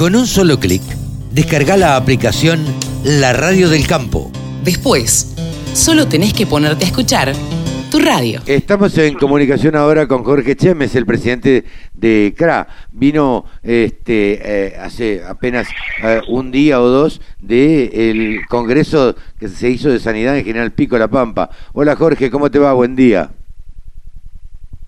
Con un solo clic, descarga la aplicación La Radio del Campo. Después, solo tenés que ponerte a escuchar tu radio. Estamos en comunicación ahora con Jorge Chemes, el presidente de CRA. Vino este, eh, hace apenas eh, un día o dos del congreso que se hizo de sanidad en General Pico La Pampa. Hola Jorge, ¿cómo te va? Buen día.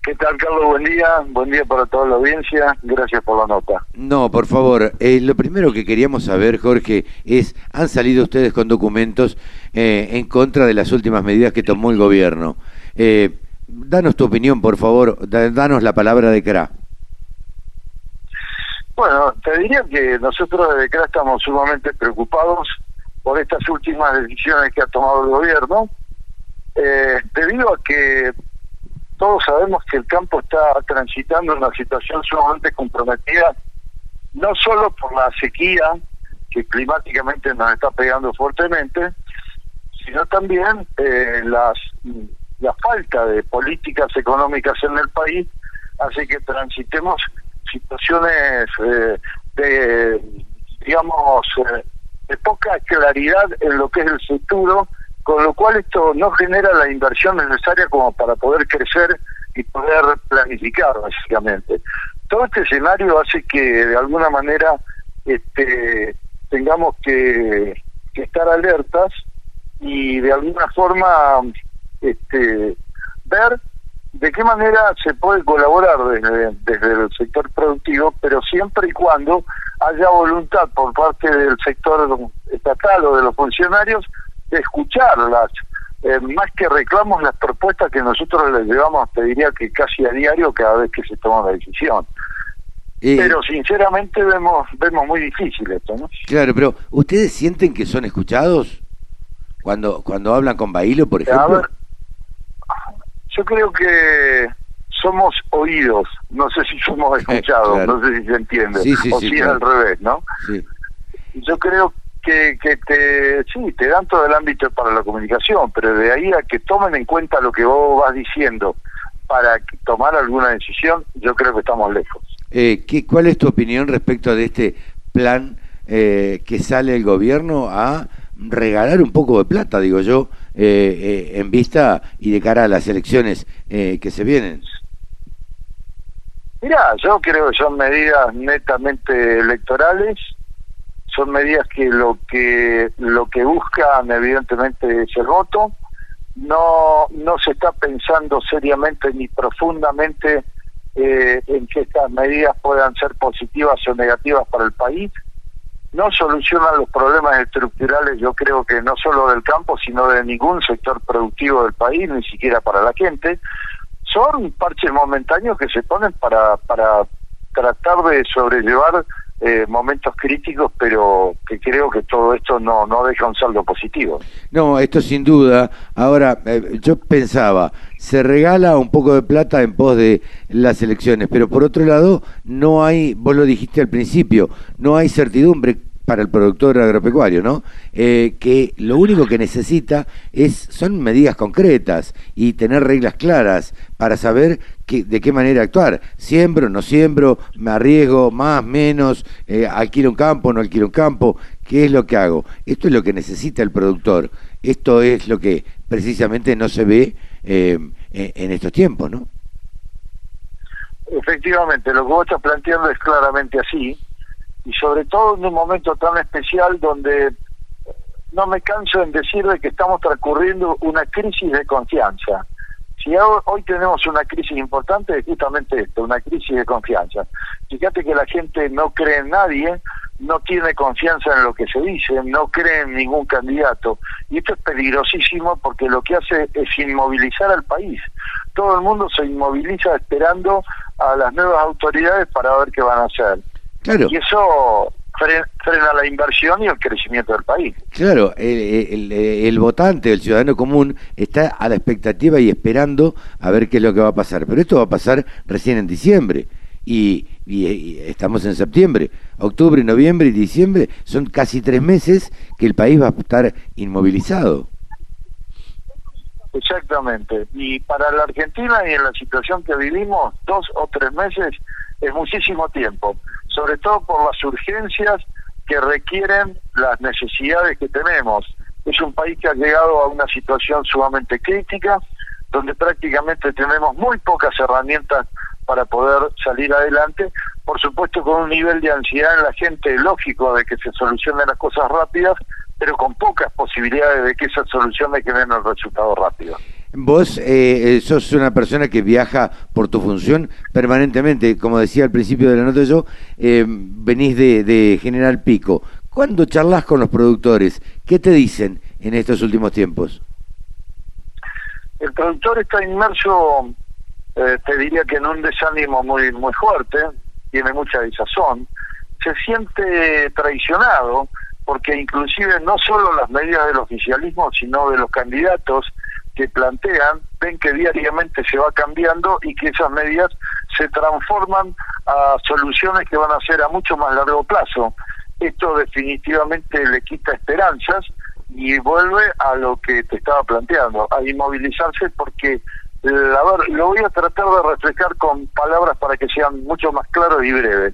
¿Qué tal, Carlos? Buen día. Buen día para toda la audiencia. Gracias por la nota. No, por favor. Eh, lo primero que queríamos saber, Jorge, es, han salido ustedes con documentos eh, en contra de las últimas medidas que tomó el gobierno. Eh, danos tu opinión, por favor. danos la palabra de CRA. Bueno, te diría que nosotros desde CRA estamos sumamente preocupados por estas últimas decisiones que ha tomado el gobierno, debido a que todos sabemos que el campo está transitando una situación sumamente comprometida, no solo por la sequía que climáticamente nos está pegando fuertemente, sino también eh, las, la falta de políticas económicas en el país. Hace que transitemos situaciones eh, de, digamos, eh, de poca claridad en lo que es el futuro con lo cual esto no genera la inversión necesaria como para poder crecer y poder planificar básicamente. Todo este escenario hace que de alguna manera este, tengamos que, estar alertas y de alguna forma este, ver de qué manera se puede colaborar desde, desde el sector productivo, pero siempre y cuando haya voluntad por parte del sector estatal o de los funcionarios escucharlas, eh, más que reclamos las propuestas que nosotros les llevamos, te diría que casi a diario cada vez que se toma la decisión. Pero sinceramente vemos vemos muy difícil esto, ¿no? Claro, pero ¿ustedes sienten que son escuchados cuando cuando hablan con Bailo, por ejemplo? yo creo que somos oídos, no sé si somos escuchados, no sé si se entiende, o si es al revés, ¿no? Yo creo que, que te, sí, te dan todo el ámbito para la comunicación, pero de ahí a que tomen en cuenta lo que vos vas diciendo para tomar alguna decisión, yo creo que estamos lejos. Eh, ¿qué, ¿Cuál es tu opinión respecto de este plan eh, que sale el gobierno a regalar un poco de plata, digo yo, eh, eh en vista y de cara a las elecciones que se vienen? Mira, yo creo que son medidas netamente electorales son medidas que lo que lo que buscan evidentemente es el voto. No no se está pensando seriamente ni profundamente eh, en que estas medidas puedan ser positivas o negativas para el país. No solucionan los problemas estructurales yo creo que no solo del campo sino de ningún sector productivo del país ni siquiera para la gente. Son parches momentáneos que se ponen para para tratar de sobrellevar eh, momentos críticos, pero que creo que todo esto no, no deja un saldo positivo. No, esto sin duda. Ahora, eh, yo pensaba, se regala un poco de plata en pos de las elecciones, pero por otro lado, no hay, vos lo dijiste al principio, no hay certidumbre para el productor agropecuario, ¿no? Eh, que lo único que necesita es son medidas concretas y tener reglas claras para saber que, de qué manera actuar. Siembro, no siembro, me arriesgo, más, menos, eh, alquilo un campo, no alquilo un campo, ¿qué es lo que hago? Esto es lo que necesita el productor. Esto es lo que precisamente no se ve eh, en estos tiempos, ¿no? Efectivamente, lo que vos estás planteando es claramente así y sobre todo en un momento tan especial donde no me canso en decir de que estamos transcurriendo una crisis de confianza. Si hoy tenemos una crisis importante es justamente esto, una crisis de confianza. Fíjate que la gente no cree en nadie, no tiene confianza en lo que se dice, no cree en ningún candidato. Y esto es peligrosísimo porque lo que hace es inmovilizar al país. Todo el mundo se inmoviliza esperando a las nuevas autoridades para ver qué van a hacer. Y eso frena la inversión y el crecimiento del país. Claro, el, votante, el ciudadano común, está a la expectativa y esperando a ver qué es lo que va a pasar. Pero esto va a pasar recién en diciembre. Y, estamos en septiembre, octubre, noviembre y diciembre, son casi tres meses que el país va a estar inmovilizado. Exactamente. Y para la Argentina y en la situación que vivimos, dos o tres meses es muchísimo tiempo, sobre todo por las urgencias que requieren las necesidades que tenemos. Es un país que ha llegado a una situación sumamente crítica, donde prácticamente tenemos muy pocas herramientas para poder salir adelante, por supuesto con un nivel de ansiedad en la gente lógico de que se solucionen las cosas rápidas, pero con pocas posibilidades de que esa solución que den el resultado rápido. Vos eh, eh, sos una persona que viaja por tu función permanentemente, como decía al principio de la nota yo, eh, venís de, de General Pico. ¿Cuándo charlas con los productores? ¿Qué te dicen en estos últimos tiempos? El productor está inmerso, eh, te diría que en un desánimo muy muy fuerte, tiene mucha desazón, se siente traicionado porque inclusive no solo las medidas del oficialismo, sino de los candidatos que plantean, ven que diariamente se va cambiando y que esas medidas se transforman a soluciones que van a ser a mucho más largo plazo. Esto definitivamente le quita esperanzas y vuelve a lo que te estaba planteando, a inmovilizarse porque, a ver, lo voy a tratar de reflejar con palabras para que sean mucho más claros y breves.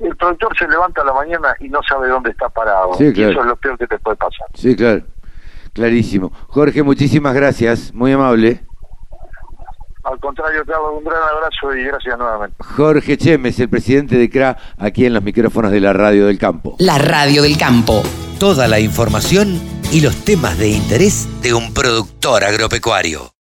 El productor se levanta a la mañana y no sabe dónde está parado. Y eso es lo peor que te puede pasar. Sí, claro. Clarísimo. Jorge, muchísimas gracias. Muy amable. Al contrario, te hago un gran abrazo y gracias nuevamente. Jorge Chemes, el presidente de CRA, aquí en los micrófonos de la Radio del Campo. La Radio del Campo. Toda la información y los temas de interés de un productor agropecuario.